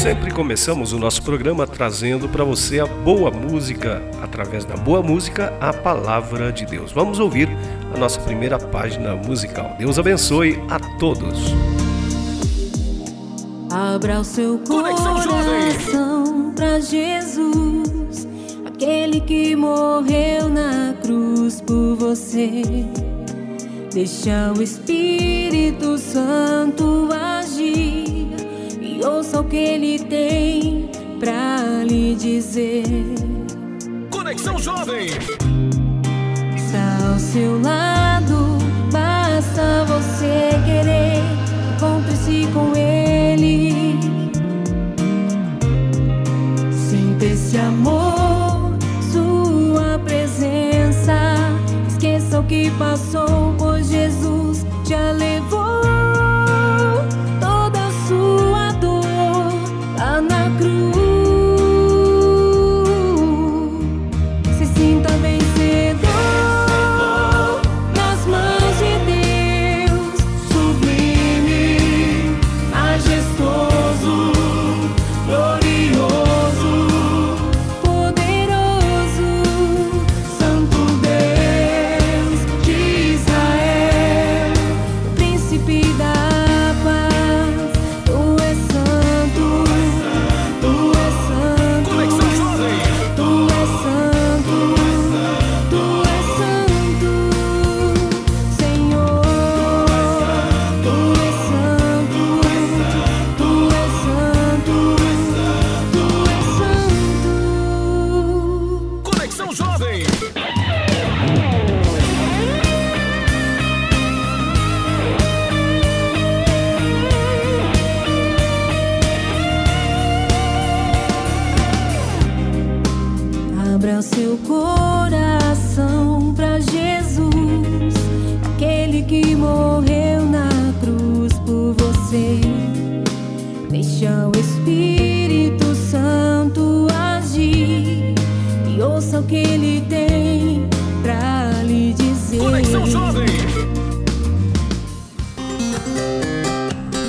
Sempre começamos o nosso programa trazendo para você a boa música, através da boa música, a palavra de Deus. Vamos ouvir a nossa primeira página musical. Deus abençoe a todos. Abra o seu coração para Jesus, aquele que morreu na cruz por você. Deixa o Espírito Santo ouça o que ele tem pra lhe dizer. Conexão Jovem! Está ao seu lado, basta você querer. Encontre-se com ele. Sinta esse amor, sua presença. Esqueça o que passou, pois Jesus Abra seu coração para Jesus, aquele que morreu na cruz por você.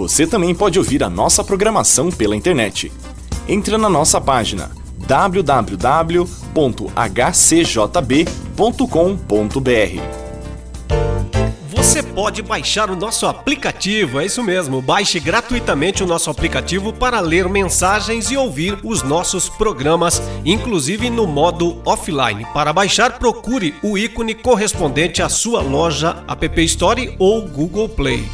Você também pode ouvir a nossa programação pela internet. Entre na nossa página www.hcjb.com.br. Você pode baixar o nosso aplicativo, é isso mesmo. Baixe gratuitamente o nosso aplicativo para ler mensagens e ouvir os nossos programas, inclusive no modo offline. Para baixar, procure o ícone correspondente à sua loja App Store ou Google Play.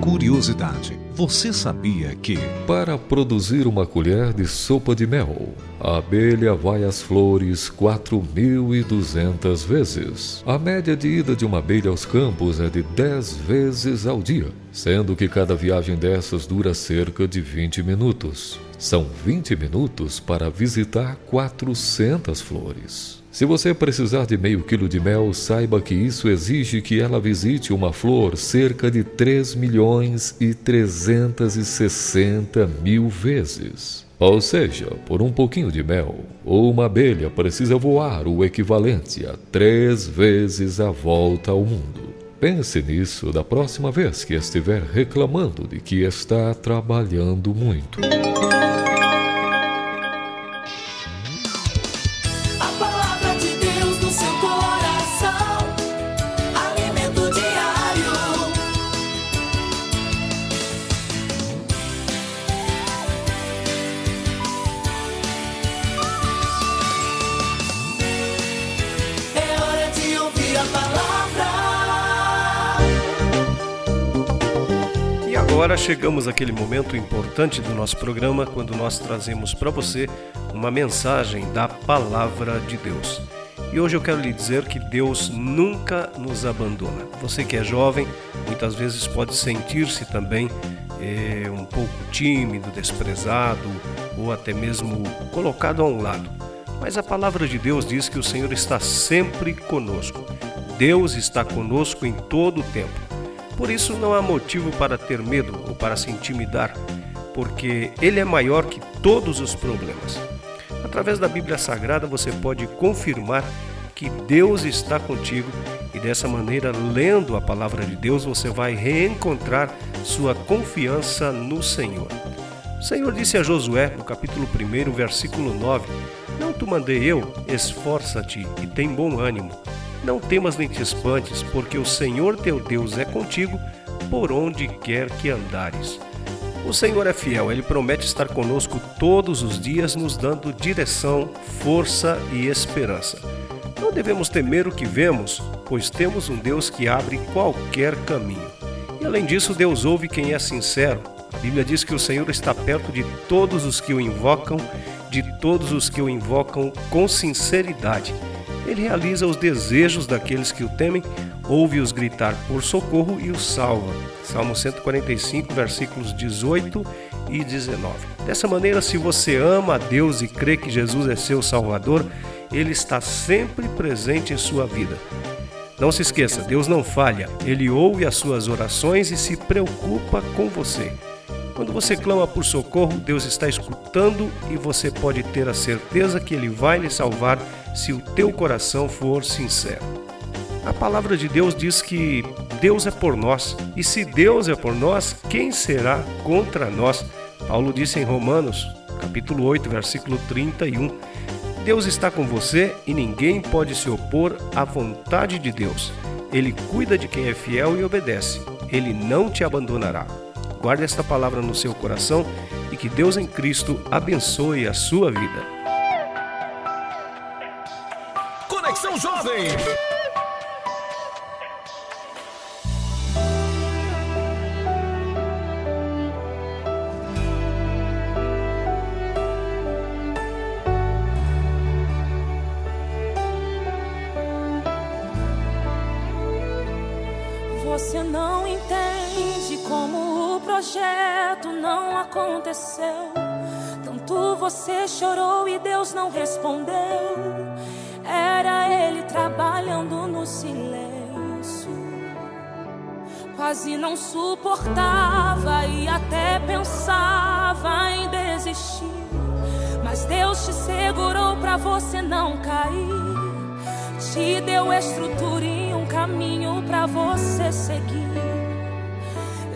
Curiosidade: você sabia que, para produzir uma colher de sopa de mel, a abelha vai às flores 4.200 vezes? A média de ida de uma abelha aos campos é de 10 vezes ao dia, sendo que cada viagem dessas dura cerca de 20 minutos. São 20 minutos para visitar 400 flores. Se você precisar de meio quilo de mel, saiba que isso exige que ela visite uma flor cerca de 3 milhões e 360 mil vezes. Ou seja, por um pouquinho de mel, uma abelha precisa voar o equivalente a três vezes a volta ao mundo. Pense nisso da próxima vez que estiver reclamando de que está trabalhando muito. Agora chegamos àquele momento importante do nosso programa quando nós trazemos para você uma mensagem da Palavra de Deus. E hoje eu quero lhe dizer que Deus nunca nos abandona. Você que é jovem, muitas vezes pode sentir-se também é, um pouco tímido, desprezado ou até mesmo colocado a um lado. Mas a palavra de Deus diz que o Senhor está sempre conosco. Deus está conosco em todo o tempo. Por isso não há motivo para ter medo ou para se intimidar, porque Ele é maior que todos os problemas. Através da Bíblia Sagrada você pode confirmar que Deus está contigo e dessa maneira, lendo a palavra de Deus, você vai reencontrar sua confiança no Senhor. O Senhor disse a Josué, no capítulo 1, versículo 9: Não te mandei eu, esforça-te e tem bom ânimo não temas nem te espantes, porque o Senhor teu Deus é contigo por onde quer que andares. O Senhor é fiel, ele promete estar conosco todos os dias, nos dando direção, força e esperança. Não devemos temer o que vemos, pois temos um Deus que abre qualquer caminho. E além disso, Deus ouve quem é sincero. A Bíblia diz que o Senhor está perto de todos os que o invocam, de todos os que o invocam com sinceridade. Ele realiza os desejos daqueles que o temem, ouve-os gritar por socorro e os salva. Salmo 145, versículos 18 e 19. Dessa maneira, se você ama a Deus e crê que Jesus é seu Salvador, Ele está sempre presente em sua vida. Não se esqueça, Deus não falha, Ele ouve as suas orações e se preocupa com você. Quando você clama por socorro, Deus está escutando e você pode ter a certeza que Ele vai lhe salvar se o teu coração for sincero. A palavra de Deus diz que Deus é por nós, e se Deus é por nós, quem será contra nós? Paulo disse em Romanos, capítulo 8, versículo 31. Deus está com você e ninguém pode se opor à vontade de Deus. Ele cuida de quem é fiel e obedece. Ele não te abandonará. Guarde esta palavra no seu coração e que Deus em Cristo abençoe a sua vida. Conexão Jovem. Você não entende como o projeto não aconteceu. Tanto você chorou e Deus não respondeu. Era ele trabalhando no silêncio. Quase não suportava e até pensava em desistir. Mas Deus te segurou para você não cair. Te deu estrutura caminho para você seguir.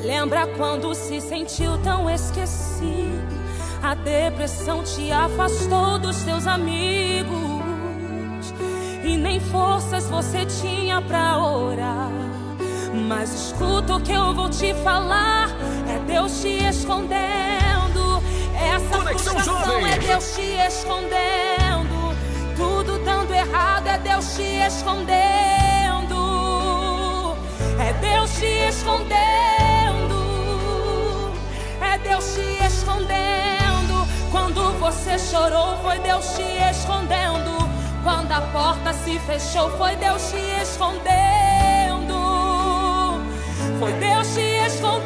Lembra quando se sentiu tão esquecido? A depressão te afastou dos teus amigos e nem forças você tinha pra orar. Mas escuta o que eu vou te falar: é Deus te escondendo. Essa Conexão frustração é Deus te escondendo. Tudo dando errado é Deus te escondendo. Deus te escondendo. É Deus te escondendo. Quando você chorou, foi Deus te escondendo. Quando a porta se fechou, foi Deus te escondendo. Foi Deus te escondendo.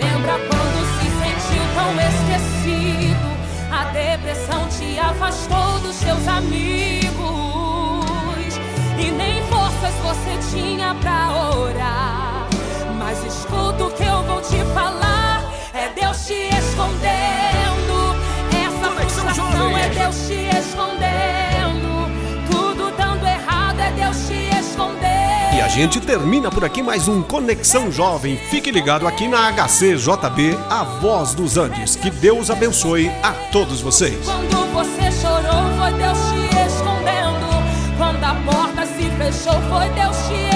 Lembra quando se sentiu tão esquecido? A depressão te afastou seus amigos. E nem forças você tinha pra orar. Mas escuta o que eu vou te falar. É Deus te escondendo. Essa frustração é Deus te escondendo. Tudo dando errado é Deus te escondendo. E a gente termina por aqui mais um Conexão Jovem. Fique ligado aqui na HCJB, a voz dos Andes. Que Deus abençoe a todos vocês. Quando você chorou, foi Deus fechou, foi Deus te.